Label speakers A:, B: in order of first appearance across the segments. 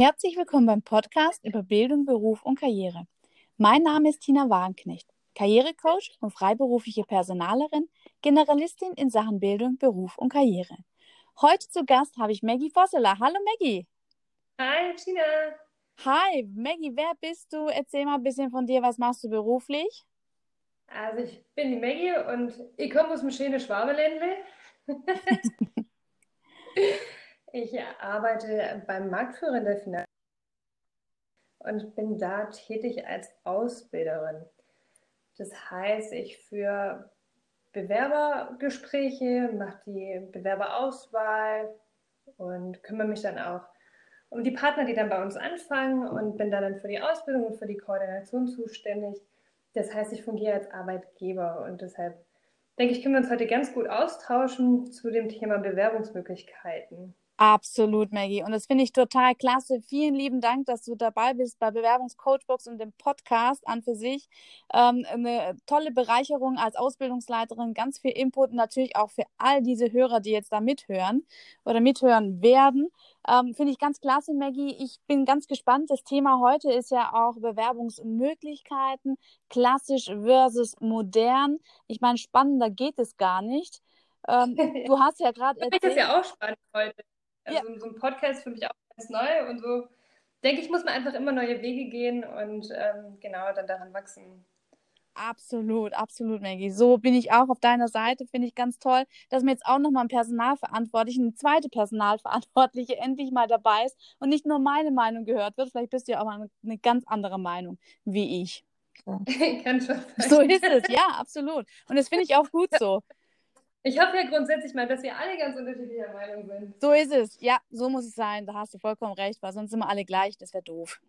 A: Herzlich willkommen beim Podcast über Bildung, Beruf und Karriere. Mein Name ist Tina Wagenknecht, Karrierecoach und freiberufliche Personalerin, Generalistin in Sachen Bildung, Beruf und Karriere. Heute zu Gast habe ich Maggie Vosseler. Hallo Maggie.
B: Hi Tina.
A: Hi Maggie, wer bist du? Erzähl mal ein bisschen von dir, was machst du beruflich?
B: Also ich bin die Maggie und ich komme aus dem schönen Schwabeländle. Ich arbeite beim Marktführer in der Finanz und bin da tätig als Ausbilderin. Das heißt, ich führe Bewerbergespräche, mache die Bewerberauswahl und kümmere mich dann auch um die Partner, die dann bei uns anfangen und bin dann für die Ausbildung und für die Koordination zuständig. Das heißt, ich fungiere als Arbeitgeber und deshalb denke ich, können wir uns heute ganz gut austauschen zu dem Thema Bewerbungsmöglichkeiten.
A: Absolut, Maggie. Und das finde ich total klasse. Vielen lieben Dank, dass du dabei bist bei Bewerbungscoachbox und dem Podcast an für sich. Ähm, eine tolle Bereicherung als Ausbildungsleiterin, ganz viel Input und natürlich auch für all diese Hörer, die jetzt da mithören oder mithören werden. Ähm, finde ich ganz klasse, Maggie. Ich bin ganz gespannt. Das Thema heute ist ja auch Bewerbungsmöglichkeiten, klassisch versus modern. Ich meine, spannender geht es gar nicht. Ähm, du hast ja gerade
B: erzählt. Das ist ja auch spannend heute. Also ja. so ein Podcast für mich auch ganz neu und so denke ich, muss man einfach immer neue Wege gehen und ähm, genau dann daran wachsen.
A: Absolut, absolut, Maggie. So bin ich auch auf deiner Seite. Finde ich ganz toll, dass mir jetzt auch nochmal ein Personalverantwortlicher, eine zweite Personalverantwortliche endlich mal dabei ist und nicht nur meine Meinung gehört wird. Vielleicht bist du ja auch mal eine, eine ganz andere Meinung wie ich.
B: So. Kann schon.
A: So ist es, ja, absolut. Und das finde ich auch gut so.
B: Ich hoffe ja grundsätzlich mal, dass wir alle ganz unterschiedlicher Meinung sind.
A: So ist es. Ja, so muss es sein. Da hast du vollkommen recht, weil sonst sind wir alle gleich. Das wäre doof.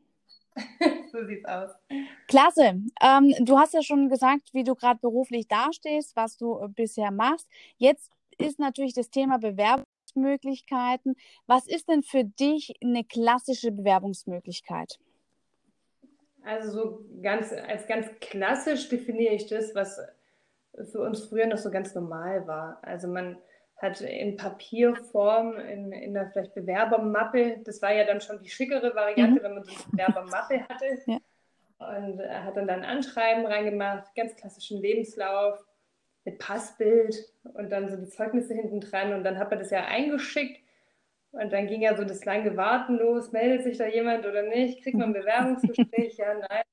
B: so sieht's aus.
A: Klasse. Ähm, du hast ja schon gesagt, wie du gerade beruflich dastehst, was du äh, bisher machst. Jetzt ist natürlich das Thema Bewerbungsmöglichkeiten. Was ist denn für dich eine klassische Bewerbungsmöglichkeit?
B: Also so ganz als ganz klassisch definiere ich das, was für uns früher noch so ganz normal war. Also man hat in Papierform, in, in einer vielleicht Bewerbermappe, das war ja dann schon die schickere Variante, mhm. wenn man so eine Bewerbermappe hatte. Ja. Und er hat dann da ein Anschreiben reingemacht, ganz klassischen Lebenslauf mit Passbild und dann so die Zeugnisse hinten dran und dann hat man das ja eingeschickt und dann ging ja so das lange Warten los, meldet sich da jemand oder nicht, kriegt man ein Bewerbungsgespräch, ja, nein.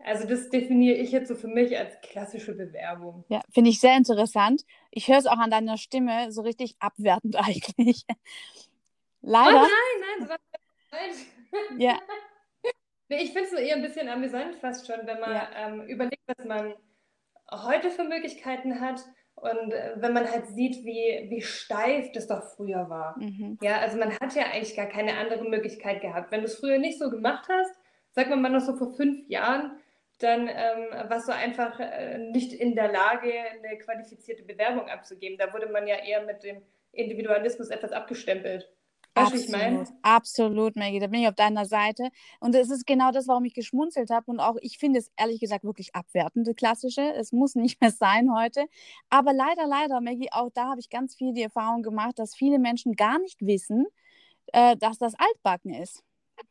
B: Also das definiere ich jetzt so für mich als klassische Bewerbung.
A: Ja, finde ich sehr interessant. Ich höre es auch an deiner Stimme so richtig abwertend eigentlich.
B: Leider. Oh nein, nein, so nein. Ja. Nee, ich finde es so eher ein bisschen amüsant fast schon, wenn man ja. ähm, überlegt, was man heute für Möglichkeiten hat und äh, wenn man halt sieht, wie, wie steif das doch früher war. Mhm. Ja, also man hat ja eigentlich gar keine andere Möglichkeit gehabt. Wenn du es früher nicht so gemacht hast, sag mal noch so vor fünf Jahren, dann ähm, warst du einfach äh, nicht in der Lage, eine qualifizierte Bewerbung abzugeben. Da wurde man ja eher mit dem Individualismus etwas abgestempelt.
A: Weißt absolut, ich meine? absolut, Maggie, da bin ich auf deiner Seite. Und es ist genau das, warum ich geschmunzelt habe. Und auch ich finde es ehrlich gesagt wirklich abwertend, das Klassische. Es muss nicht mehr sein heute. Aber leider, leider, Maggie, auch da habe ich ganz viel die Erfahrung gemacht, dass viele Menschen gar nicht wissen, äh, dass das altbacken ist.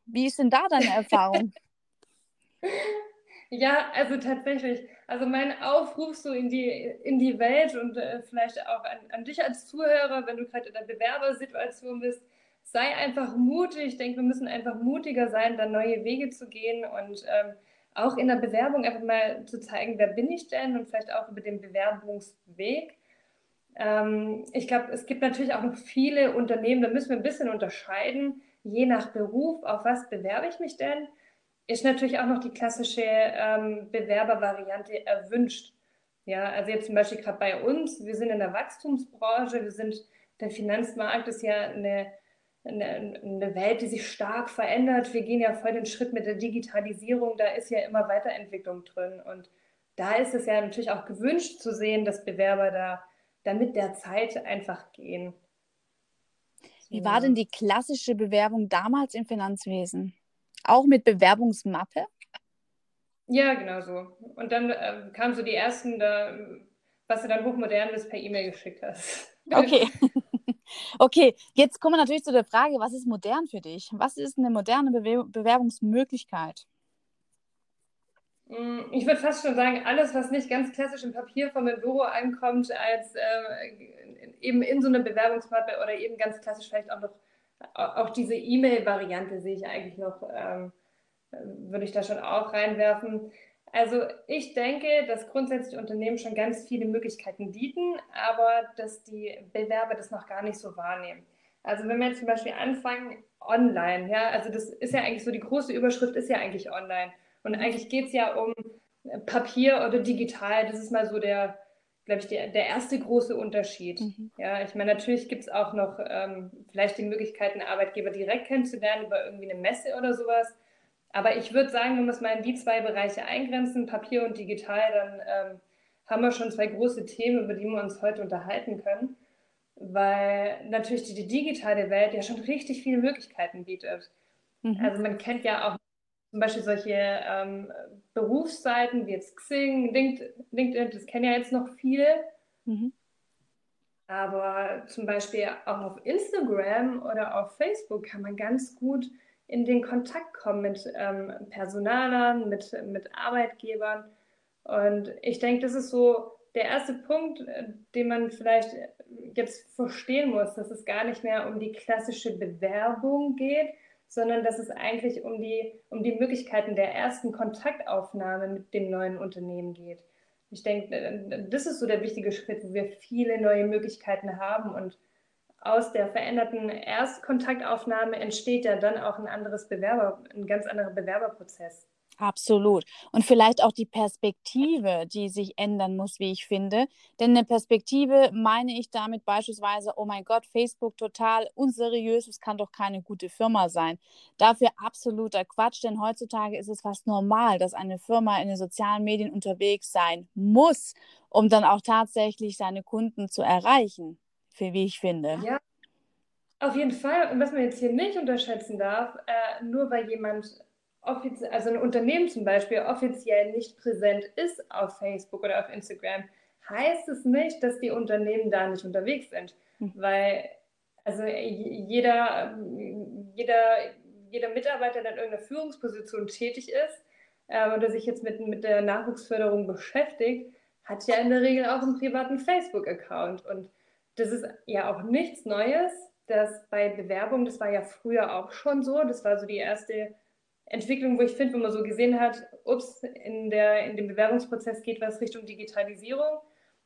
A: Wie ist denn da deine Erfahrung?
B: Ja, also tatsächlich. Also mein Aufruf so in die, in die Welt und äh, vielleicht auch an, an dich als Zuhörer, wenn du gerade in der Bewerbersituation bist, sei einfach mutig. Ich denke, wir müssen einfach mutiger sein, da neue Wege zu gehen und ähm, auch in der Bewerbung einfach mal zu zeigen, wer bin ich denn und vielleicht auch über den Bewerbungsweg. Ähm, ich glaube, es gibt natürlich auch noch viele Unternehmen, da müssen wir ein bisschen unterscheiden, je nach Beruf, auf was bewerbe ich mich denn ist natürlich auch noch die klassische ähm, Bewerbervariante erwünscht. Ja, also jetzt zum Beispiel gerade bei uns, wir sind in der Wachstumsbranche, wir sind, der Finanzmarkt ist ja eine, eine, eine Welt, die sich stark verändert. Wir gehen ja voll den Schritt mit der Digitalisierung, da ist ja immer Weiterentwicklung drin. Und da ist es ja natürlich auch gewünscht zu sehen, dass Bewerber da, da mit der Zeit einfach gehen.
A: Wie war denn die klassische Bewerbung damals im Finanzwesen? Auch mit Bewerbungsmappe?
B: Ja, genau so. Und dann äh, kamen so die ersten, da, was du dann hochmodern bist, per E-Mail geschickt hast.
A: Okay. okay, jetzt kommen wir natürlich zu der Frage, was ist modern für dich? Was ist eine moderne Bewer Bewerbungsmöglichkeit?
B: Mm, ich würde fast schon sagen, alles, was nicht ganz klassisch im Papierform im Büro ankommt, als äh, eben in so eine Bewerbungsmappe oder eben ganz klassisch vielleicht auch noch, auch diese E-Mail-Variante sehe ich eigentlich noch, ähm, würde ich da schon auch reinwerfen. Also ich denke, dass grundsätzlich Unternehmen schon ganz viele Möglichkeiten bieten, aber dass die Bewerber das noch gar nicht so wahrnehmen. Also wenn wir jetzt zum Beispiel anfangen, online, ja, also das ist ja eigentlich so, die große Überschrift ist ja eigentlich online. Und eigentlich geht es ja um Papier oder digital. Das ist mal so der, glaube ich, der, der erste große Unterschied. Mhm. Ja, ich meine, natürlich gibt es auch noch ähm, vielleicht die Möglichkeit, einen Arbeitgeber direkt kennenzulernen über irgendwie eine Messe oder sowas. Aber ich würde sagen, wenn wir es mal in die zwei Bereiche eingrenzen, Papier und digital, dann ähm, haben wir schon zwei große Themen, über die wir uns heute unterhalten können. Weil natürlich die, die digitale Welt ja schon richtig viele Möglichkeiten bietet. Mhm. Also man kennt ja auch zum Beispiel solche ähm, Berufsseiten wie jetzt Xing, LinkedIn, das kennen ja jetzt noch viele. Mhm. Aber zum Beispiel auch auf Instagram oder auf Facebook kann man ganz gut in den Kontakt kommen mit ähm, Personalern, mit, mit Arbeitgebern. Und ich denke, das ist so der erste Punkt, äh, den man vielleicht jetzt verstehen muss, dass es gar nicht mehr um die klassische Bewerbung geht, sondern dass es eigentlich um die, um die Möglichkeiten der ersten Kontaktaufnahme mit dem neuen Unternehmen geht. Ich denke, das ist so der wichtige Schritt, wo wir viele neue Möglichkeiten haben und aus der veränderten Erstkontaktaufnahme entsteht ja dann auch ein anderes Bewerber, ein ganz anderer Bewerberprozess.
A: Absolut. Und vielleicht auch die Perspektive, die sich ändern muss, wie ich finde. Denn eine Perspektive meine ich damit beispielsweise, oh mein Gott, Facebook total unseriös, es kann doch keine gute Firma sein. Dafür absoluter Quatsch, denn heutzutage ist es fast normal, dass eine Firma in den sozialen Medien unterwegs sein muss, um dann auch tatsächlich seine Kunden zu erreichen, für wie ich finde.
B: Ja. Auf jeden Fall. Und was man jetzt hier nicht unterschätzen darf, äh, nur weil jemand also ein Unternehmen zum Beispiel offiziell nicht präsent ist auf Facebook oder auf Instagram, heißt es nicht, dass die Unternehmen da nicht unterwegs sind. Mhm. Weil also jeder, jeder, jeder Mitarbeiter, der in irgendeiner Führungsposition tätig ist äh, oder sich jetzt mit, mit der Nachwuchsförderung beschäftigt, hat ja in der Regel auch einen privaten Facebook-Account. Und das ist ja auch nichts Neues, dass bei Bewerbung, das war ja früher auch schon so, das war so die erste Entwicklung, wo ich finde, wenn man so gesehen hat, ups, in, der, in dem Bewerbungsprozess geht was Richtung Digitalisierung,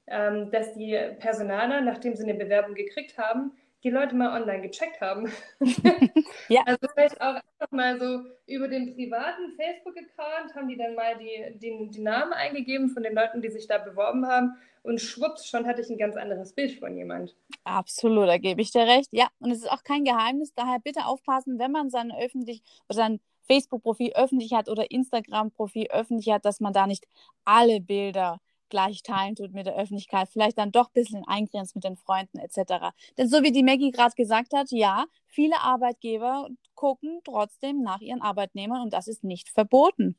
B: ähm, dass die Personaler, nachdem sie eine Bewerbung gekriegt haben, die Leute mal online gecheckt haben. ja. Also vielleicht auch einfach mal so über den privaten Facebook-Account haben die dann mal die, die, die Namen eingegeben von den Leuten, die sich da beworben haben. Und schwupps, schon hatte ich ein ganz anderes Bild von jemand.
A: Absolut, da gebe ich dir recht. Ja, und es ist auch kein Geheimnis. Daher bitte aufpassen, wenn man sein öffentlich oder sein Facebook-Profil öffentlich hat oder Instagram-Profil öffentlich hat, dass man da nicht alle Bilder gleich teilen tut mit der Öffentlichkeit, vielleicht dann doch ein bisschen eingrenzt mit den Freunden etc. Denn so wie die Maggie gerade gesagt hat, ja, viele Arbeitgeber gucken trotzdem nach ihren Arbeitnehmern und das ist nicht verboten.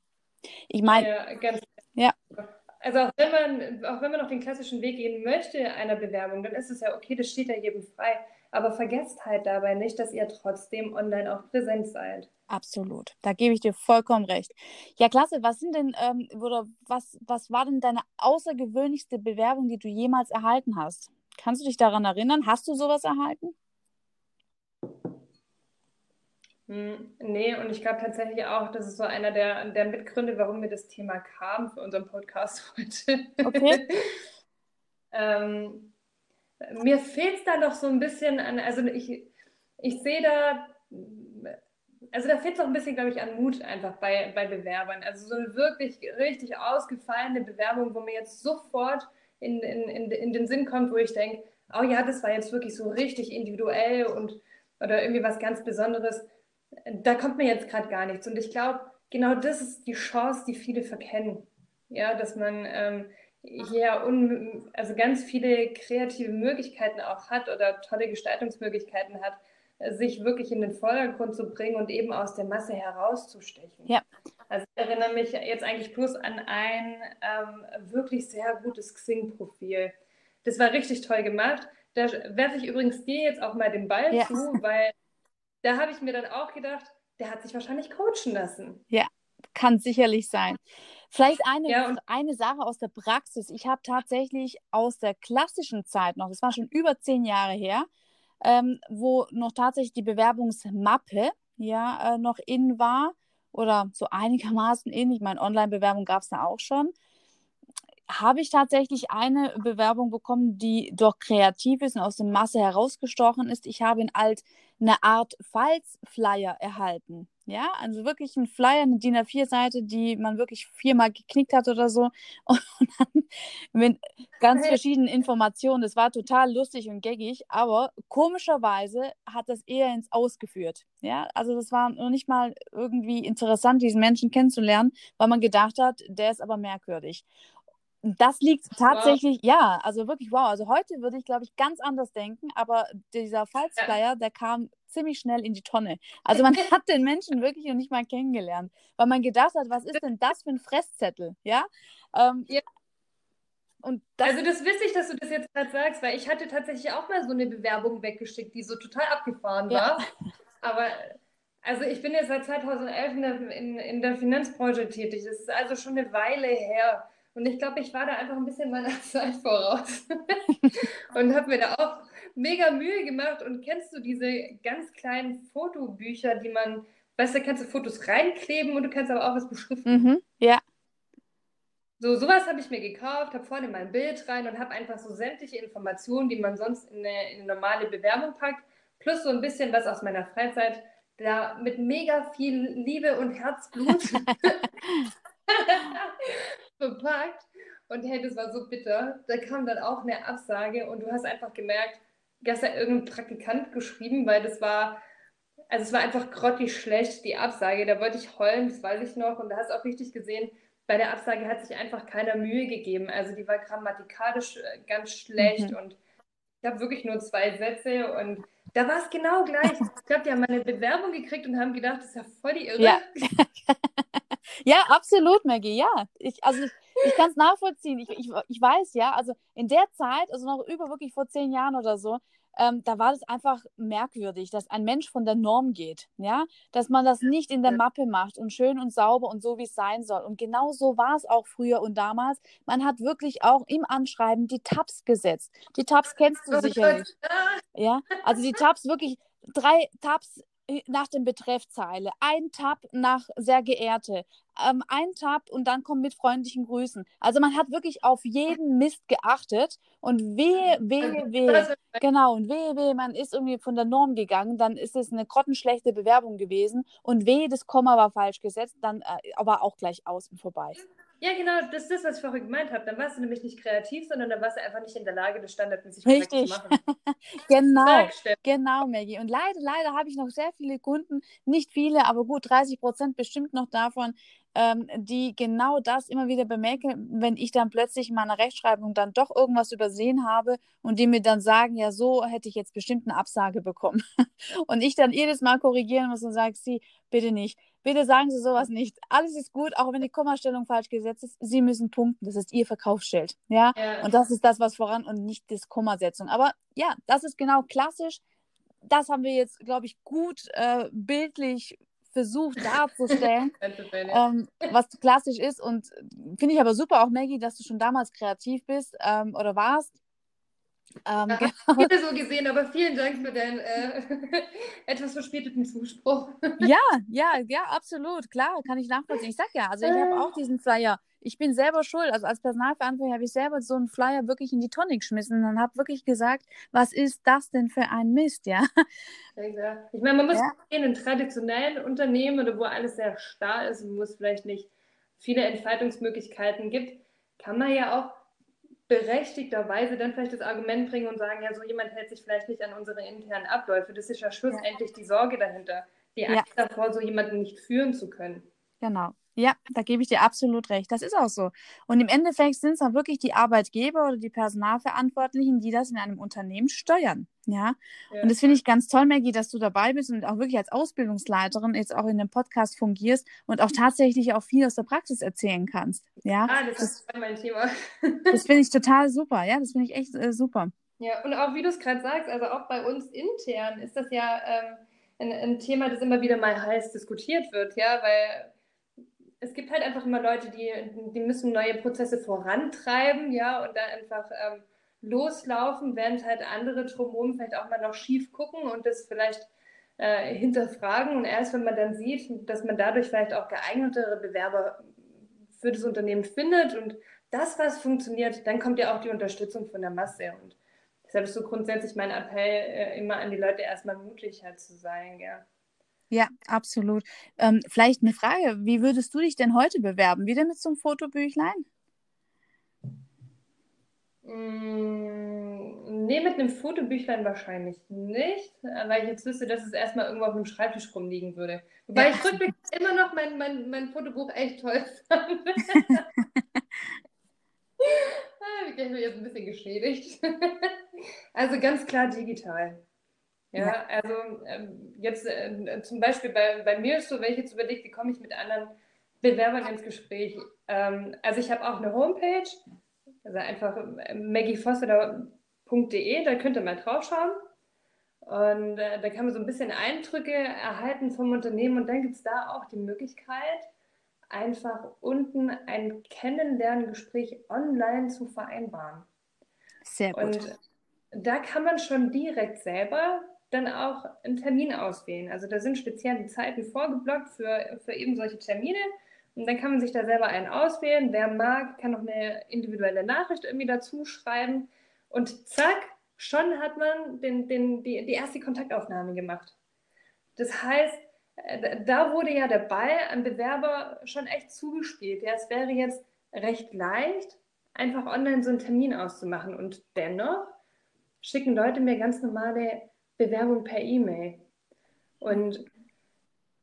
A: Ich meine, ja, ganz
B: ja. Also auch wenn man, auch wenn man noch den klassischen Weg gehen möchte einer Bewerbung, dann ist es ja okay, das steht ja jedem frei. Aber vergesst halt dabei nicht, dass ihr trotzdem online auch präsent seid.
A: Absolut, da gebe ich dir vollkommen recht. Ja, klasse. Was sind denn ähm, oder was, was war denn deine außergewöhnlichste Bewerbung, die du jemals erhalten hast? Kannst du dich daran erinnern? Hast du sowas erhalten?
B: Hm, nee, und ich glaube tatsächlich auch, das ist so einer der, der Mitgründe, warum mir das Thema kam für unseren Podcast heute. Okay. ähm, mir fehlt es da noch so ein bisschen an, also ich, ich sehe da also da fehlt es auch ein bisschen, glaube ich, an Mut einfach bei, bei Bewerbern. Also so eine wirklich richtig ausgefallene Bewerbung, wo mir jetzt sofort in, in, in, in den Sinn kommt, wo ich denke, oh ja, das war jetzt wirklich so richtig individuell und oder irgendwie was ganz Besonderes. Da kommt mir jetzt gerade gar nichts. Und ich glaube, genau das ist die Chance, die viele verkennen. Ja, dass man ähm, hier un, also ganz viele kreative Möglichkeiten auch hat oder tolle Gestaltungsmöglichkeiten hat sich wirklich in den Vordergrund zu bringen und eben aus der Masse herauszustechen. Ja. Also ich erinnere mich jetzt eigentlich bloß an ein ähm, wirklich sehr gutes Xing-Profil. Das war richtig toll gemacht. Da werfe ich übrigens dir jetzt auch mal den Ball
A: Ja.
B: zu, weil da habe ich mir dann auch gedacht, der hat sich wahrscheinlich coachen lassen.
A: Kann sicherlich sein. Vielleicht eine,
B: Ja,
A: eine Sache aus der Praxis. Ich habe tatsächlich aus der klassischen Zeit noch, das war schon über zehn Jahre her, ähm, wo noch tatsächlich die Bewerbungsmappe ja äh, noch in war oder so einigermaßen in. Ich meine, Online-Bewerbung gab es da auch schon. Habe ich tatsächlich eine Bewerbung bekommen, die doch kreativ ist und aus der Masse herausgestochen ist. Ich habe in alt eine Art Falzflyer erhalten. Ja, also wirklich ein Flyer, eine DIN A4-Seite, die man wirklich viermal geknickt hat oder so. Und dann mit ganz verschiedenen Informationen. Das war total lustig und gaggig, aber komischerweise hat das eher ins Ausgeführt. Ja, also das war noch nicht mal irgendwie interessant, diesen Menschen kennenzulernen, weil man gedacht hat, der ist aber merkwürdig. Das liegt tatsächlich, ja, also wirklich wow. Also heute würde ich, glaube ich, ganz anders denken, aber dieser Falsflyer, der kam ziemlich schnell in die Tonne. Also man hat den Menschen wirklich noch nicht mal kennengelernt, weil man gedacht hat, was ist denn das für ein Fresszettel, ja? Ähm,
B: Ja.
A: Und das,
B: Also das ist witzig, dass du das jetzt gerade sagst, weil ich hatte tatsächlich auch mal so eine Bewerbung weggeschickt, die so total abgefahren
A: Ja.
B: war. Aber also ich bin jetzt seit 2011 in der, in, in der Finanzbranche tätig. Das ist also schon eine Weile her. Und ich glaube, ich war da einfach ein bisschen meiner Zeit voraus und habe mir da auch mega Mühe gemacht. Und kennst du diese ganz kleinen Fotobücher, die man, weißt du, kannst du Fotos reinkleben und du kannst aber auch was beschriften.
A: mhm, ja,
B: So, sowas habe ich mir gekauft, habe vorne mein Bild rein und habe einfach so sämtliche Informationen, die man sonst in eine, in eine normale Bewerbung packt, plus so ein bisschen was aus meiner Freizeit, da mit mega viel Liebe und Herzblut verpackt. Und hey, das war so bitter. Da kam dann auch eine Absage und du hast einfach gemerkt, dass ja irgendein Praktikant geschrieben, weil das war, also es war einfach grottig schlecht, die Absage. Da wollte ich heulen, das weiß ich noch. Und da hast du auch richtig gesehen, bei der Absage hat sich einfach keiner Mühe gegeben. Also die war grammatikalisch äh, ganz schlecht
A: Mhm.
B: und ich habe wirklich nur zwei Sätze und da war es genau gleich. Ich glaube, die haben meine Bewerbung gekriegt und haben gedacht, das ist ja voll die Irre.
A: Ja. Ja, absolut, Maggie, ja. Ich, also ich, ich kann es nachvollziehen. Ich, ich, ich weiß, ja, also in der Zeit, also noch über wirklich vor zehn Jahren oder so, ähm, da war das einfach merkwürdig, dass ein Mensch von der Norm geht, ja, dass man das nicht in der. Mappe macht und schön und sauber und so, wie es sein soll. Und genau so war es auch früher und damals. Man hat wirklich auch im Anschreiben die Tabs gesetzt. Die Tabs kennst du
B: Oh
A: sicherlich. Ja, also die Tabs wirklich drei Tabs nach dem Betreffzeile, ein Tab nach sehr geehrte, ähm, ein Tab und dann kommt mit freundlichen Grüßen. Also man hat wirklich auf jeden Mist geachtet und wehe, wehe, wehe.
B: das-
A: Genau, und wehe, wehe, man ist irgendwie von der Norm gegangen, dann ist es eine grottenschlechte Bewerbung gewesen und wehe, das Komma war falsch gesetzt, dann äh, aber auch gleich aus und vorbei.
B: Ja, genau, das ist das, was ich vorhin gemeint habe. Dann warst du nämlich nicht kreativ, sondern dann warst du einfach nicht in der Lage, das standardmäßig korrekt
A: Richtig.
B: zu machen.
A: Genau. Genau, Maggie. Und leider, leider habe ich noch sehr viele Kunden, nicht viele, aber gut 30 Prozent bestimmt noch davon, ähm, die genau das immer wieder bemerken, wenn ich dann plötzlich in meiner Rechtschreibung dann doch irgendwas übersehen habe und die mir dann sagen, ja, so hätte ich jetzt bestimmt eine Absage bekommen. Und ich dann jedes Mal korrigieren muss und sage, Sie, bitte nicht. Bitte sagen Sie sowas nicht. Alles ist gut, auch wenn die Kommastellung falsch gesetzt ist. Sie müssen punkten. Das ist Ihr Verkaufsschild. Ja.
B: Ja.
A: Und das ist das, was voran und nicht das Kommasetzung. Aber ja, das ist genau klassisch. Das haben wir jetzt, glaube ich, gut äh, bildlich versucht darzustellen, ähm, was klassisch ist. Und finde ich aber super auch, Maggie, dass du schon damals kreativ bist ähm, oder warst. Ähm,
B: Ja,
A: genau.
B: Jeder so gesehen, aber vielen Dank für deinen äh, etwas verspäteten Zuspruch.
A: Ja, ja, ja, absolut, klar, kann ich nachvollziehen. Ich sag ja, also ich habe auch diesen Flyer. Ich bin selber schuld. Also als Personalverantwortliche habe ich selber so einen Flyer wirklich in die Tonne geschmissen und habe wirklich gesagt, was ist das denn für ein Mist, ja?
B: Ich meine, man muss
A: Ja.
B: in einem traditionellen Unternehmen oder wo alles sehr starr ist und wo es vielleicht nicht viele Entfaltungsmöglichkeiten gibt, kann man ja auch berechtigterweise dann vielleicht das Argument bringen und sagen, ja, so jemand hält sich vielleicht nicht an unsere internen Abläufe. Das ist ja schlussendlich die Sorge dahinter, die
A: Ja.
B: Angst davor, so jemanden nicht führen zu können.
A: Genau. Ja, da gebe ich dir absolut recht. Das ist auch so. Und im Endeffekt sind es auch wirklich die Arbeitgeber oder die Personalverantwortlichen, die das in einem Unternehmen steuern. Ja.
B: Ja.
A: Und das finde ich ganz toll, Maggie, dass du dabei bist und auch wirklich als Ausbildungsleiterin jetzt auch in dem Podcast fungierst und auch tatsächlich auch viel aus der Praxis erzählen kannst. Ja.
B: Ah, das ist voll mein Thema.
A: Das finde ich total super. Ja, das finde ich echt äh, super.
B: Ja, und auch wie du es gerade sagst, also auch bei uns intern ist das ja ähm, ein, ein, Thema, das immer wieder mal heiß diskutiert wird, ja, weil es gibt halt einfach immer Leute, die, die müssen neue Prozesse vorantreiben, ja, und da einfach ähm, loslaufen, während halt andere drumherum vielleicht auch mal noch schief gucken und das vielleicht äh, hinterfragen. Und erst wenn man dann sieht, dass man dadurch vielleicht auch geeignetere Bewerber für das Unternehmen findet und das, was funktioniert, dann kommt ja auch die Unterstützung von der Masse. Und deshalb ist so grundsätzlich mein Appell äh, immer an die Leute, erstmal mutig halt zu sein, ja.
A: Ja, absolut. Ähm, vielleicht eine Frage, wie würdest du dich denn heute bewerben? Wieder mit so einem Fotobüchlein?
B: Mm, nee, mit einem Fotobüchlein wahrscheinlich nicht, weil ich jetzt wüsste, dass es erstmal irgendwo auf dem Schreibtisch rumliegen würde. Wobei ja. ich rückblickend immer noch mein, mein, mein Fotobuch echt toll fand. ah, ich bin jetzt ein bisschen geschädigt. also ganz klar digital. Ja, also ähm, jetzt äh, zum Beispiel bei, bei mir ist so, wenn ich jetzt überlege, wie komme ich mit anderen Bewerbern ins Gespräch. Ähm, also ich habe auch eine Homepage, also einfach maggiefoster.de, da könnt ihr mal draufschauen. Und äh, da kann man so ein bisschen Eindrücke erhalten vom Unternehmen und dann gibt es da auch die Möglichkeit, einfach unten ein Kennenlerngespräch online zu vereinbaren.
A: Sehr gut.
B: Und da kann man schon direkt selber dann auch einen Termin auswählen. Also da sind spezielle Zeiten vorgeblockt für, für eben solche Termine. Und dann kann man sich da selber einen auswählen. Wer mag, kann noch eine individuelle Nachricht irgendwie dazu schreiben. Und zack, schon hat man den, den, die, die erste Kontaktaufnahme gemacht. Das heißt, äh, da wurde ja der Ball am Bewerber schon echt zugespielt. Ja, es wäre jetzt recht leicht, einfach online so einen Termin auszumachen. Und dennoch schicken Leute mir ganz normale Bewerbung per E-Mail. Und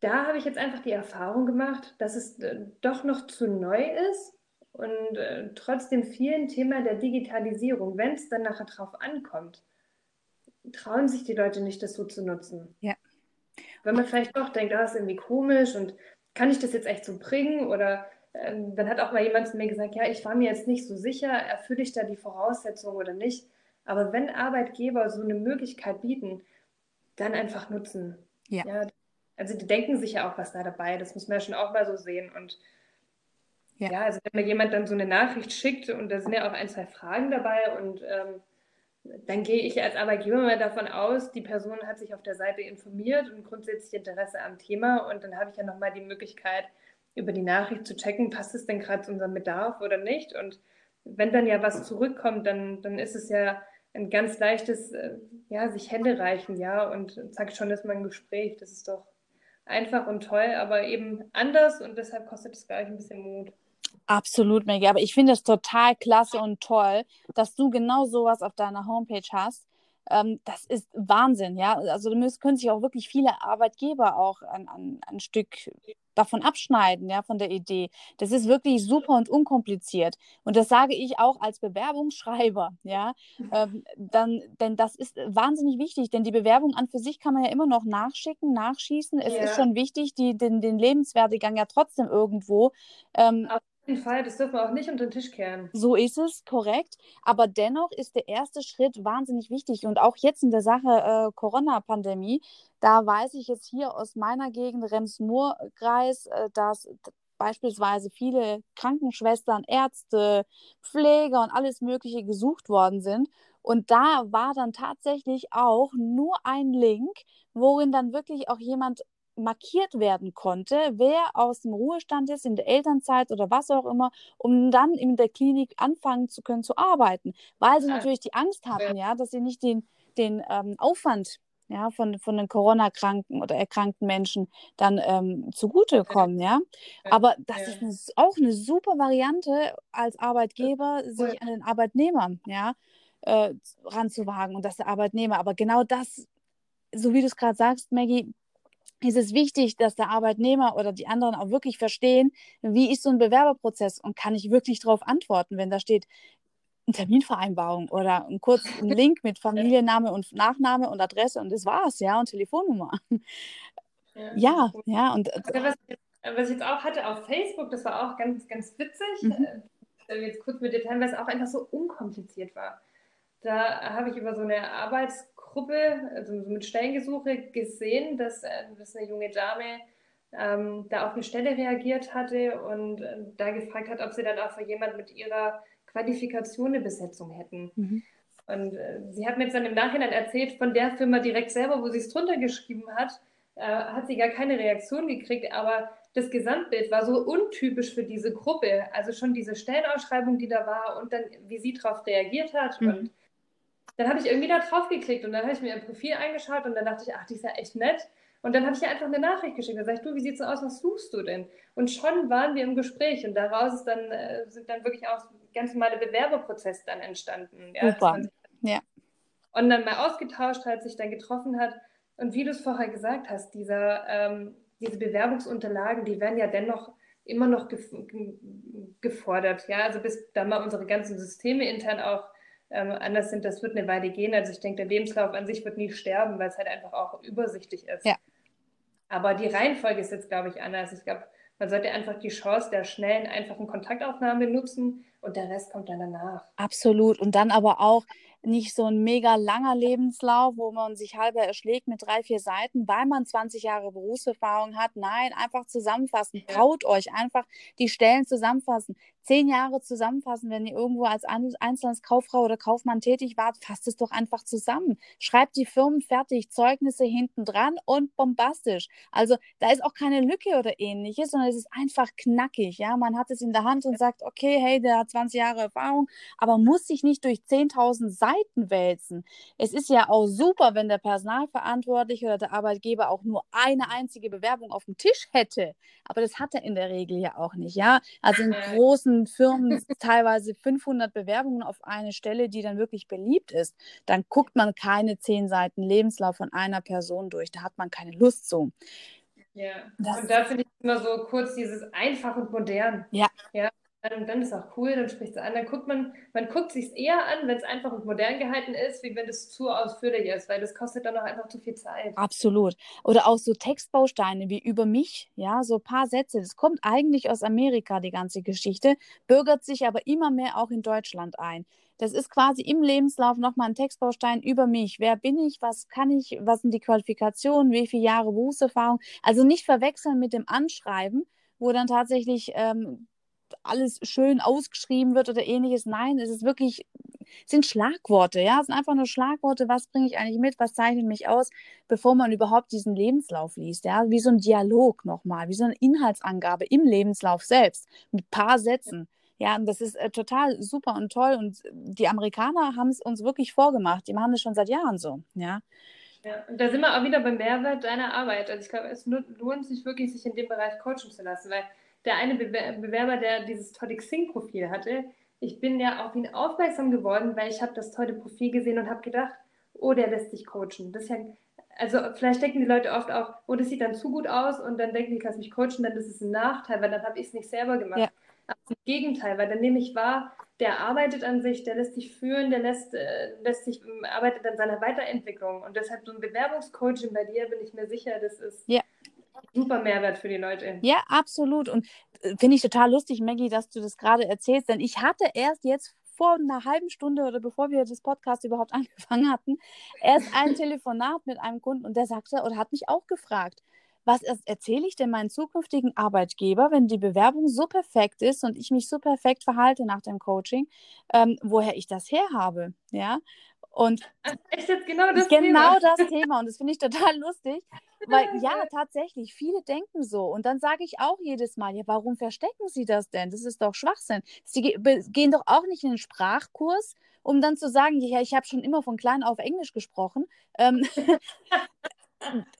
B: da habe ich jetzt einfach die Erfahrung gemacht, dass es äh, doch noch zu neu ist und äh, trotzdem vielen Thema der Digitalisierung, wenn es dann nachher drauf ankommt, trauen sich die Leute nicht, das so zu nutzen.
A: Ja.
B: Wenn man vielleicht doch denkt, ah, ist irgendwie komisch und kann ich das jetzt echt so bringen? Oder ähm, dann hat auch mal jemand zu mir gesagt, ja, ich war mir jetzt nicht so sicher, erfülle ich da die Voraussetzungen oder nicht. Aber wenn Arbeitgeber so eine Möglichkeit bieten, dann einfach nutzen.
A: Ja. ja.
B: Also die denken sich ja auch was da dabei, das muss man ja schon auch mal so sehen. Und ja, ja also wenn mir jemand dann so eine Nachricht schickt und da sind ja auch ein, zwei Fragen dabei und ähm, dann gehe ich als Arbeitgeber mal davon aus, die Person hat sich auf der Seite informiert und grundsätzlich Interesse am Thema und dann habe ich ja nochmal die Möglichkeit, über die Nachricht zu checken, passt es denn gerade zu unserem Bedarf oder nicht. Und wenn dann ja was zurückkommt, dann, dann ist es ja ein ganz leichtes, äh, ja, sich Hände reichen, ja, und zack, schon ist man ein Gespräch. Das ist doch einfach und toll, aber eben anders und deshalb kostet es gleich ein bisschen Mut.
A: Absolut, Maggie. Aber ich finde es total klasse und toll, dass du genau sowas auf deiner Homepage hast. Ähm, das ist Wahnsinn, ja. Also da können sich auch wirklich viele Arbeitgeber auch ein, ein, ein Stück davon abschneiden, ja, von der Idee. Das ist wirklich super und unkompliziert. Und das sage ich auch als Bewerbungsschreiber, ja. Ähm, dann, denn das ist wahnsinnig wichtig, denn die Bewerbung an für sich kann man ja immer noch nachschicken, nachschießen. Es ja. ist schon wichtig, die, den, den Lebenswertegang ja trotzdem irgendwo ähm,
B: jeden Fall, das dürfen wir auch nicht unter den Tisch kehren.
A: So ist es, korrekt. Aber dennoch ist der erste Schritt wahnsinnig wichtig. Und auch jetzt in der Sache äh, Corona-Pandemie, da weiß ich jetzt hier aus meiner Gegend, Rems-Murr-Kreis, äh, dass beispielsweise viele Krankenschwestern, Ärzte, Pfleger und alles Mögliche gesucht worden sind. Und da war dann tatsächlich auch nur ein Link, worin dann wirklich auch jemand markiert werden konnte, wer aus dem Ruhestand ist, in der Elternzeit oder was auch immer, um dann in der Klinik anfangen zu können zu arbeiten, weil sie ja. natürlich die Angst hatten, ja, dass sie nicht den, den ähm, Aufwand ja, von, von den Corona-kranken oder erkrankten Menschen dann ähm, zugutekommen, ja. Aber das ja. ist eine, auch eine super Variante als Arbeitgeber, sich an den Arbeitnehmer, ja, äh, ranzuwagen und dass der Arbeitnehmer, aber genau das, so wie du es gerade sagst, Maggie, ist es wichtig, dass der Arbeitnehmer oder die anderen auch wirklich verstehen, wie ist so ein Bewerberprozess und kann ich wirklich darauf antworten, wenn da steht, eine Terminvereinbarung oder ein kurzen Link mit Familienname und Nachname und Adresse und das war's, ja, und Telefonnummer. Ja, ja, ja und
B: also was, was, ich jetzt auch hatte auf Facebook, das war auch ganz, ganz witzig. Mhm. Äh, jetzt kurz mit Detail, weil es auch einfach so unkompliziert war. da habe ich über so eine Arbeitsgruppe, also mit Stellengesuche gesehen, dass, äh, dass eine junge Dame ähm, da auf eine Stelle reagiert hatte und äh, da gefragt hat, ob sie dann auch für jemand mit ihrer Qualifikation eine Besetzung hätten. Mhm. Und äh, sie hat mir jetzt dann im Nachhinein erzählt, von der Firma direkt selber, wo sie es drunter geschrieben hat, äh, hat sie gar keine Reaktion gekriegt, aber das Gesamtbild war so untypisch für diese Gruppe. Also schon diese Stellenausschreibung, die da war und dann, wie sie darauf reagiert hat. Mhm. Und dann habe ich irgendwie da drauf geklickt und dann habe ich mir ihr Profil eingeschaut und dann dachte ich, ach, die ist ja echt nett. Und dann habe ich ihr einfach eine Nachricht geschickt. Da sage ich, du, wie sieht's aus? Was suchst du denn? Und schon waren wir im Gespräch und daraus ist dann, äh, sind dann wirklich auch ganz normale Bewerberprozesse dann entstanden. Ja,
A: Super. Ja.
B: Und dann mal ausgetauscht hat, sich dann getroffen hat. Und wie du es vorher gesagt hast, dieser, ähm, diese Bewerbungsunterlagen, die werden ja dennoch immer noch gef gefordert. Ja, also bis da mal unsere ganzen Systeme intern auch ähm, anders sind, das wird eine Weile gehen. Also ich denke, der Lebenslauf an sich wird nie sterben, weil es halt einfach auch übersichtlich ist.
A: Ja.
B: Aber die Reihenfolge ist jetzt, glaube ich, anders. Ich glaube, man sollte einfach die Chance der schnellen, einfachen Kontaktaufnahme nutzen und der Rest kommt dann danach.
A: Absolut. Und dann aber auch nicht so ein mega langer Lebenslauf, wo man sich halber erschlägt mit drei, vier Seiten, weil man 20 Jahre Berufserfahrung hat. Nein, einfach zusammenfassen. Traut euch einfach die Stellen zusammenfassen zehn Jahre zusammenfassen, wenn ihr irgendwo als einzelnes Kauffrau oder Kaufmann tätig wart, fasst es doch einfach zusammen. Schreibt die Firmen fertig, Zeugnisse hinten dran und bombastisch. Also da ist auch keine Lücke oder ähnliches, sondern es ist einfach knackig. Ja, man hat es in der Hand und sagt, okay, hey, der hat 20 Jahre Erfahrung, aber muss sich nicht durch 10.000 Seiten wälzen. Es ist ja auch super, wenn der Personalverantwortliche oder der Arbeitgeber auch nur eine einzige Bewerbung auf dem Tisch hätte. Aber das hat er in der Regel ja auch nicht. Ja, also in großen Firmen teilweise 500 Bewerbungen auf eine Stelle, die dann wirklich beliebt ist, dann guckt man keine zehn Seiten Lebenslauf von einer Person durch. Da hat man keine Lust so.
B: Ja, das und da finde ich immer so kurz dieses einfach und modern.
A: Ja.
B: ja dann, dann ist auch cool, dann spricht es an. Dann guckt man, man guckt sich eher an, wenn es einfach und modern gehalten ist, wie wenn es zu ausführlich ist, weil das kostet dann auch einfach zu viel Zeit.
A: Absolut. Oder auch so Textbausteine wie über mich, ja, so ein paar Sätze. Das kommt eigentlich aus Amerika, die ganze Geschichte, bürgert sich aber immer mehr auch in Deutschland ein. Das ist quasi im Lebenslauf nochmal ein Textbaustein über mich. Wer bin ich? Was kann ich? Was sind die Qualifikationen? Wie viele Jahre Berufserfahrung? Also nicht verwechseln mit dem Anschreiben, wo dann tatsächlich ähm, alles schön ausgeschrieben wird oder ähnliches. Nein, es ist wirklich, sind Schlagworte, ja, es sind einfach nur Schlagworte, was bringe ich eigentlich mit, was zeichnet mich aus, bevor man überhaupt diesen Lebenslauf liest, ja, wie so ein Dialog nochmal, wie so eine Inhaltsangabe im Lebenslauf selbst, mit ein paar Sätzen. Ja, und das ist äh, total super und toll. Und die Amerikaner haben es uns wirklich vorgemacht. Die machen das schon seit Jahren so. Ja.
B: Ja, und da sind wir auch wieder beim Mehrwert deiner Arbeit. Also ich glaube, es lohnt sich wirklich, sich in dem Bereich coachen zu lassen, weil der eine Bewerber, der dieses tolle Xing-Profil hatte, ich bin ja auf ihn aufmerksam geworden, weil ich habe das tolle Profil gesehen und habe gedacht, oh, der lässt sich coachen. Das ja, also vielleicht denken die Leute oft auch, oh, das sieht dann zu gut aus und dann denken die, ich lasse mich coachen, dann ist es ein Nachteil, weil dann habe ich es nicht selber gemacht. Ja. Aber im Gegenteil, weil dann nehme ich wahr, der arbeitet an sich, der lässt sich führen, der lässt, äh, lässt sich, arbeitet an seiner Weiterentwicklung. Und deshalb so ein Bewerbungscoaching bei dir, bin ich mir sicher, das ist
A: ja
B: super Mehrwert für die Leute.
A: Ja, absolut. Und äh, finde ich total lustig, Maggie, dass du das gerade erzählst, denn ich hatte erst jetzt vor einer halben Stunde oder bevor wir das Podcast überhaupt angefangen hatten, erst ein Telefonat mit einem Kunden und der sagte oder hat mich auch gefragt, was erzähle ich denn meinen zukünftigen Arbeitgeber, wenn die Bewerbung so perfekt ist und ich mich so perfekt verhalte nach dem Coaching, ähm, woher ich das her habe, ja? Und
B: ist jetzt genau das
A: genau Thema. das Thema und das finde ich total lustig, weil ja, tatsächlich, viele denken so. Und dann sage ich auch jedes Mal, ja, warum verstecken sie das denn? Das ist doch Schwachsinn. Sie gehen doch auch nicht in den Sprachkurs, um dann zu sagen, ja, ich habe schon immer von klein auf Englisch gesprochen. Ähm,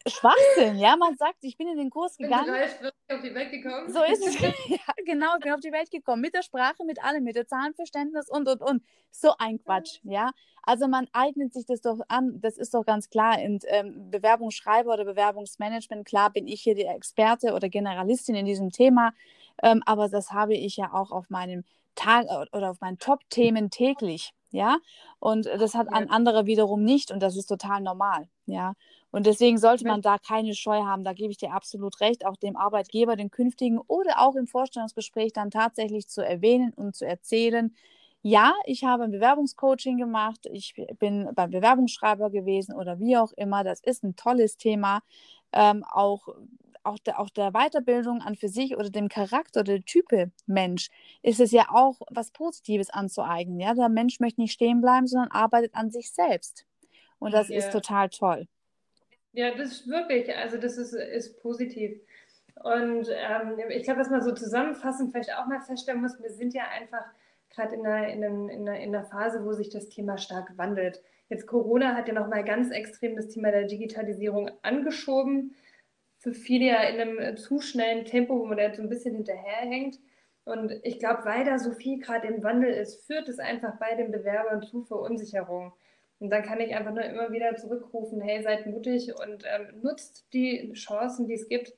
A: Schwachsinn, ja, man sagt, ich bin in den Kurs gegangen.
B: Bin auf die Welt gekommen.
A: So ist es, ja, genau, ich bin auf die Welt gekommen, mit der Sprache, mit allem, mit der Zahlenverständnis und, und, und. So ein Quatsch, ja. Also man eignet sich das doch an, das ist doch ganz klar. Und ähm, Bewerbungsschreiber oder Bewerbungsmanagement, klar bin ich hier die Experte oder Generalistin in diesem Thema, ähm, aber das habe ich ja auch auf meinem Tag oder auf meinen Top-Themen täglich, ja. Und das hat ein anderer wiederum nicht und das ist total normal, ja. Und deswegen sollte man da keine Scheu haben. Da gebe ich dir absolut recht, auch dem Arbeitgeber, den künftigen oder auch im Vorstellungsgespräch dann tatsächlich zu erwähnen und zu erzählen, Ja, ich habe ein Bewerbungscoaching gemacht. Ich bin beim Bewerbungsschreiber gewesen oder wie auch immer. Das ist ein tolles Thema. Ähm, auch, auch, der, auch der Weiterbildung an für sich oder dem Charakter oder der Type Mensch ist es ja auch was Positives anzueignen. Ja? Der Mensch möchte nicht stehen bleiben, sondern arbeitet an sich selbst. Und das ja. ist total toll.
B: Ja, das ist wirklich, also das ist, ist positiv. Und ähm, ich glaube, was man so zusammenfassend vielleicht auch mal feststellen muss, wir sind ja einfach gerade in einer, in, einem, in, einer, in einer Phase, wo sich das Thema stark wandelt. Jetzt Corona hat ja nochmal ganz extrem das Thema der Digitalisierung angeschoben. Für viele ja in einem zu schnellen Tempo, wo man jetzt so ein bisschen hinterherhängt. Und ich glaube, weil da so viel gerade im Wandel ist, führt es einfach bei den Bewerbern zu Verunsicherung. Und dann kann ich einfach nur immer wieder zurückrufen, hey, seid mutig und ähm, nutzt die Chancen, die es gibt.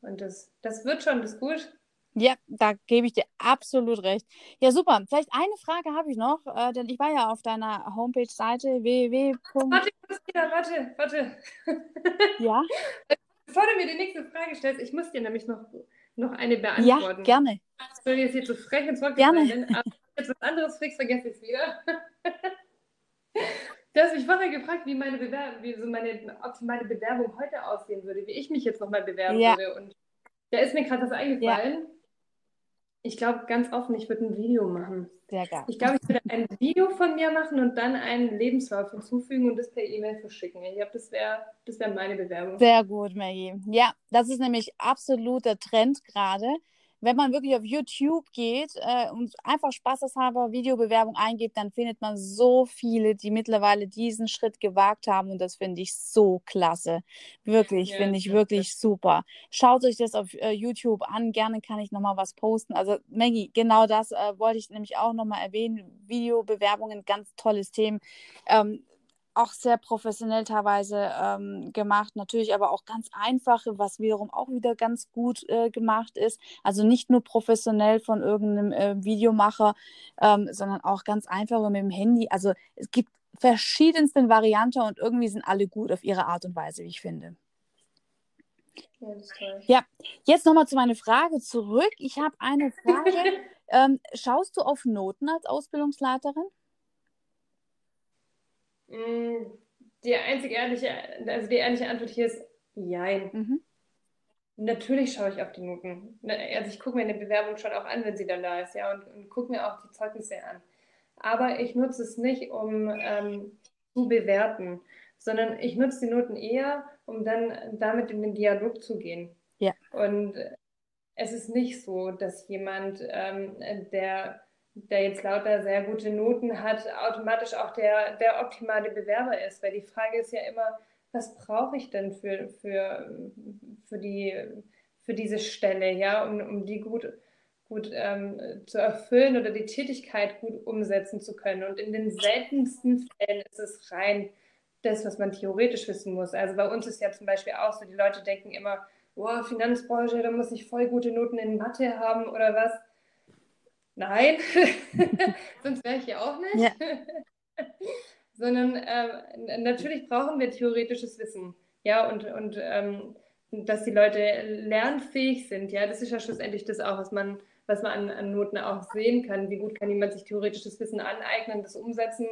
B: Und das, das wird schon, das ist gut.
A: Ja, da gebe ich dir absolut recht. Ja, super. Vielleicht eine Frage habe ich noch, äh, denn ich war ja auf deiner Homepage-Seite www.
B: Warte, warte, warte.
A: Ja?
B: Bevor du mir die nächste Frage stellst, ich muss dir nämlich noch, noch eine beantworten.
A: Ja, gerne.
B: Ich will jetzt hier zu frech ins Wort
A: Gerne.
B: Gefallen, aber jetzt was anderes fix, vergesse ich es wieder. Du hast mich vorher gefragt, wie meine Bewerbung, wie so meine optimale Bewerbung heute aussehen würde, wie ich mich jetzt nochmal bewerben ja. würde. Und da ist mir gerade was eingefallen. Ja. Ich glaube ganz offen, ich würde ein Video machen.
A: Sehr geil.
B: Ich glaube, ich würde ein Video von mir machen und dann einen Lebenslauf hinzufügen und das per E-Mail verschicken. Ich glaube, das wäre das wär meine Bewerbung.
A: Sehr gut, Maggie. Ja, das ist nämlich absolut der Trend gerade wenn man wirklich auf YouTube geht äh, und einfach spaßeshalber Videobewerbung eingibt, dann findet man so viele, die mittlerweile diesen Schritt gewagt haben und das finde ich so klasse. Wirklich, ja, finde ich wirklich ja. super. Schaut euch das auf äh, YouTube an, gerne kann ich nochmal was posten. Also Maggie, genau das äh, wollte ich nämlich auch nochmal erwähnen. Videobewerbungen, ganz tolles Thema. Ähm, auch sehr professionell teilweise ähm, gemacht, natürlich aber auch ganz einfache, was wiederum auch wieder ganz gut äh, gemacht ist. Also nicht nur professionell von irgendeinem äh, Videomacher, ähm, sondern auch ganz einfache mit dem Handy. Also es gibt verschiedenste Varianten und irgendwie sind alle gut auf ihre Art und Weise, wie ich finde.
B: Ja,
A: ja jetzt nochmal zu meiner Frage zurück. Ich habe eine Frage. ähm, schaust du auf Noten als Ausbildungsleiterin?
B: Mm, die einzige ehrliche, also die ehrliche Antwort hier ist Jein. Mhm. Natürlich schaue ich auf die Noten. Ne, also ich gucke mir eine Bewerbung schon auch an, wenn sie dann da ist, ja, und, und gucke mir auch die Zeugnisse an. Aber ich nutze es nicht, um ähm, zu bewerten, sondern ich nutze die Noten eher, um dann damit in den Dialog zu gehen.
A: Ja.
B: Und es ist nicht so, dass jemand, ähm, der der jetzt lauter sehr gute Noten hat, automatisch auch der, der optimale Bewerber ist. Weil die Frage ist ja immer, was brauche ich denn für, für, für, die, für diese Stelle, ja, um, um die gut, gut ähm, zu erfüllen oder die Tätigkeit gut umsetzen zu können. Und in den seltensten Fällen ist es rein das, was man theoretisch wissen muss. Also bei uns ist ja zum Beispiel auch so, die Leute denken immer, oh, Finanzbranche, da muss ich voll gute Noten in Mathe haben oder was nein, sonst wäre ich ja auch nicht. Ja. Sondern äh, natürlich brauchen wir theoretisches Wissen. Ja, und, und ähm, dass die Leute lernfähig sind. Ja, das ist ja schlussendlich das auch, was man, was man an, an Noten auch sehen kann. Wie gut kann jemand sich theoretisches Wissen aneignen, das umsetzen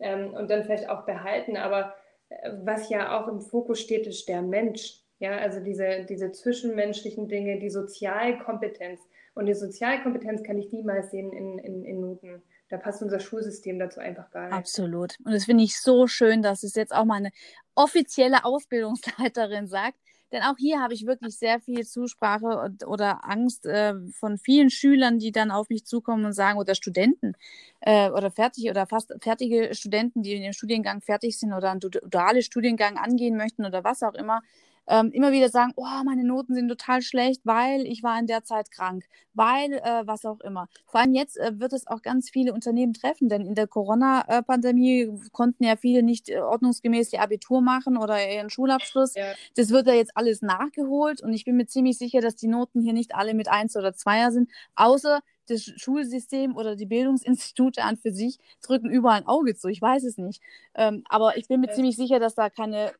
B: ähm, und dann vielleicht auch behalten. Aber äh, was ja auch im Fokus steht, ist der Mensch. Ja, also diese, diese zwischenmenschlichen Dinge, die Sozialkompetenz. Und die Sozialkompetenz kann ich niemals sehen in, in, in Noten. Da passt unser Schulsystem dazu einfach gar nicht.
A: Absolut. Und das finde ich so schön, dass es jetzt auch mal eine offizielle Ausbildungsleiterin sagt. Denn auch hier habe ich wirklich sehr viel Zusprache und, oder Angst äh, von vielen Schülern, die dann auf mich zukommen und sagen, oder Studenten äh, oder fertig oder fast fertige Studenten, die in dem Studiengang fertig sind oder einen dualen Studiengang angehen möchten oder was auch immer, ähm, immer wieder sagen, oh, meine Noten sind total schlecht, weil ich war in der Zeit krank, weil äh, was auch immer. Vor allem jetzt äh, wird es auch ganz viele Unternehmen treffen, denn in der Corona-Pandemie konnten ja viele nicht äh, ordnungsgemäß ihr Abitur machen oder ihren Schulabschluss. Ja. Das wird ja jetzt alles nachgeholt und ich bin mir ziemlich sicher, dass die Noten hier nicht alle mit 1 oder 2er sind, außer das Schulsystem oder die Bildungsinstitute an für sich drücken überall ein Auge zu. Ich weiß es nicht. Ähm, aber ich bin mir ja. ziemlich sicher, dass da keine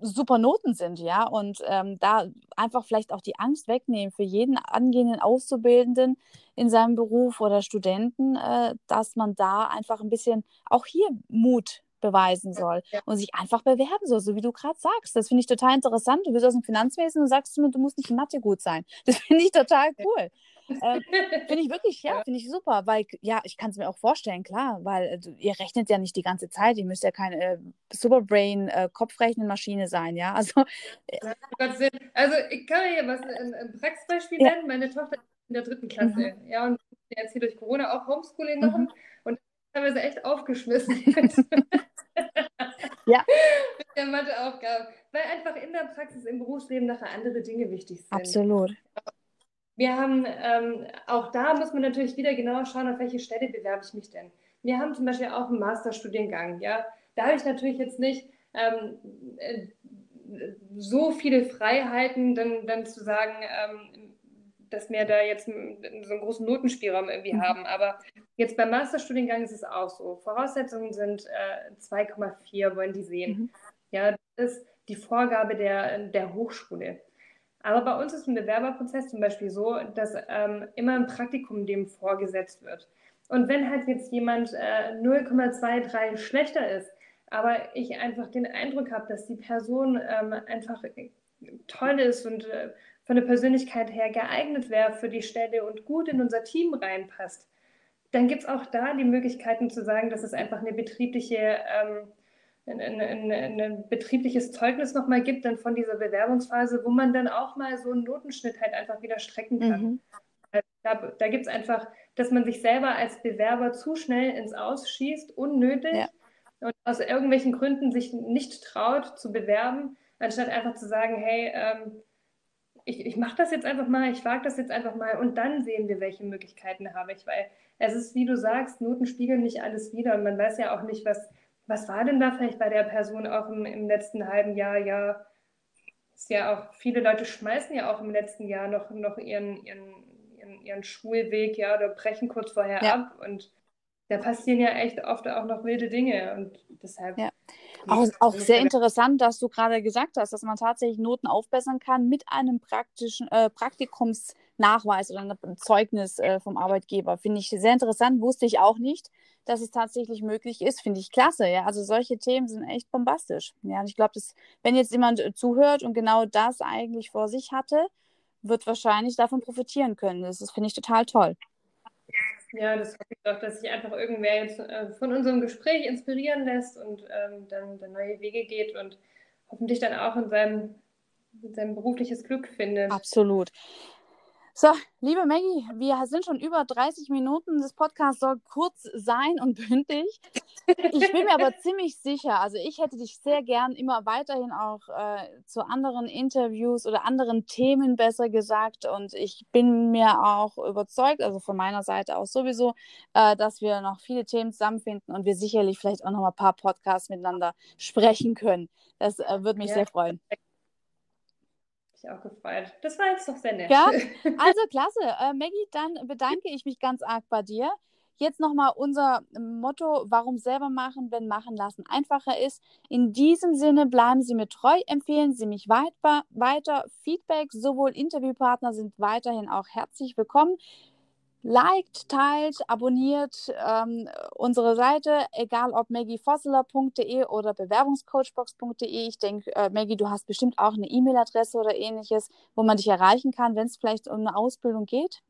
A: super Noten sind, ja. Und ähm, da einfach vielleicht auch die Angst wegnehmen für jeden angehenden Auszubildenden in seinem Beruf oder Studenten, äh, dass man da einfach ein bisschen auch hier Mut beweisen soll ja. und sich einfach bewerben soll, so wie du gerade sagst. Das finde ich total interessant. Du bist aus dem Finanzwesen und sagst mir, du musst nicht in Mathe gut sein. Das finde ich total cool. Ähm, finde ich wirklich, ja, finde ich super, weil, ja, ich kann es mir auch vorstellen, klar, weil äh, ihr rechnet ja nicht die ganze Zeit, ihr müsst ja keine äh, Superbrain-Kopfrechnenmaschine äh, sein, ja, also.
B: Äh, also, ich kann hier was, ein, ein Praxisbeispiel ja. nennen, meine Tochter ist in der dritten Klasse, mhm. ja, und jetzt hier durch Corona auch Homeschooling machen mhm. und teilweise echt aufgeschmissen. ja. Mit der Matheaufgabe. Weil einfach in der Praxis, im Berufsleben nachher andere Dinge wichtig sind.
A: Absolut.
B: Wir haben, ähm, auch da muss man natürlich wieder genau schauen, auf welche Stelle bewerbe ich mich denn. Wir haben zum Beispiel auch einen Masterstudiengang, ja. Da habe ich natürlich jetzt nicht ähm, äh, so viele Freiheiten, dann, dann zu sagen, ähm, dass wir da jetzt so einen großen Notenspielraum irgendwie mhm. haben. Aber jetzt beim Masterstudiengang ist es auch so. Voraussetzungen sind äh, 2,4, wollen die sehen. Mhm. Ja, das ist die Vorgabe der, der Hochschule. Aber bei uns ist ein Bewerberprozess zum Beispiel so, dass ähm, immer ein Praktikum dem vorgesetzt wird. Und wenn halt jetzt jemand äh, 0,23 schlechter ist, aber ich einfach den Eindruck habe, dass die Person ähm, einfach toll ist und äh, von der Persönlichkeit her geeignet wäre für die Stelle und gut in unser Team reinpasst, dann gibt es auch da die Möglichkeiten zu sagen, dass es einfach eine betriebliche ähm, ein, ein, ein, betriebliches Zeugnis nochmal gibt, dann von dieser Bewerbungsphase, wo man dann auch mal so einen Notenschnitt halt einfach wieder strecken kann. Mhm. Da, da gibt es einfach, dass man sich selber als Bewerber zu schnell ins Ausschießt, unnötig ja. und aus irgendwelchen Gründen sich nicht traut zu bewerben, anstatt einfach zu sagen, hey, ähm, ich, ich mache das jetzt einfach mal, ich wage das jetzt einfach mal und dann sehen wir, welche Möglichkeiten habe ich, weil es ist, wie du sagst, Noten spiegeln nicht alles wieder und man weiß ja auch nicht, was was war denn da vielleicht bei der Person auch im, im letzten halben Jahr? Ja, ist ja auch, viele Leute schmeißen ja auch im letzten Jahr noch, noch ihren, ihren, ihren, ihren Schulweg, ja, oder brechen kurz vorher ja. ab. Und da passieren ja echt oft auch noch wilde Dinge. Und deshalb.
A: Ja. Auch, auch sehr interessant, dass du gerade gesagt hast, dass man tatsächlich Noten aufbessern kann mit einem praktischen äh, Praktikumsnachweis oder einem Zeugnis äh, vom Arbeitgeber. Finde ich sehr interessant, wusste ich auch nicht dass es tatsächlich möglich ist, finde ich klasse. Ja, also solche Themen sind echt bombastisch. Ja, und ich glaube, dass wenn jetzt jemand äh, zuhört und genau das eigentlich vor sich hatte, wird wahrscheinlich davon profitieren können. Das finde ich total toll.
B: Ja, das hoffe ich doch, dass sich einfach irgendwer jetzt äh, von unserem Gespräch inspirieren lässt und ähm, dann, dann neue Wege geht und hoffentlich dann auch in seinem, in seinem berufliches Glück findet.
A: Absolut. So, liebe Maggie, wir sind schon über 30 Minuten. Das Podcast soll kurz sein und bündig. Ich bin mir aber ziemlich sicher, also ich hätte dich sehr gern immer weiterhin auch äh, zu anderen Interviews oder anderen Themen besser gesagt. Und ich bin mir auch überzeugt, also von meiner Seite aus sowieso, äh, dass wir noch viele Themen zusammenfinden und wir sicherlich vielleicht auch noch mal ein paar Podcasts miteinander sprechen können. Das äh, würde mich ja. sehr freuen
B: auch gefreut. Das war jetzt doch sehr nett.
A: Ja, also klasse. Äh, Maggie, dann bedanke ich mich ganz arg bei dir. Jetzt nochmal unser Motto, warum selber machen, wenn machen lassen einfacher ist. In diesem Sinne bleiben Sie mir treu, empfehlen Sie mich weiter. Feedback, sowohl Interviewpartner sind weiterhin auch herzlich willkommen liked, teilt, abonniert ähm, unsere Seite, egal ob maggiefosseler.de oder bewerbungscoachbox.de. Ich denke, äh, Maggie, du hast bestimmt auch eine E-Mail-Adresse oder ähnliches, wo man dich erreichen kann, wenn es vielleicht um eine Ausbildung geht.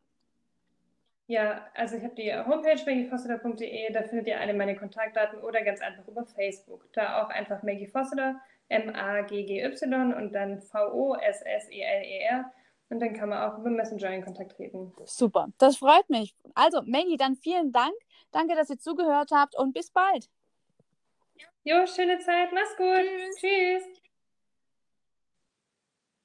B: Ja, also ich habe die Homepage maggiefosseler.de, da findet ihr alle meine Kontaktdaten oder ganz einfach über Facebook. Da auch einfach Maggie Fosseler, M-A-G-G-Y und dann V-O-S-S-E-L-E-R. Und dann kann man auch über Messenger in Kontakt treten.
A: Super, das freut mich. Also, Maggie, dann vielen Dank. Danke, dass ihr zugehört habt und bis bald.
B: Jo, schöne Zeit. Mach's gut. Tschüss. Tschüss.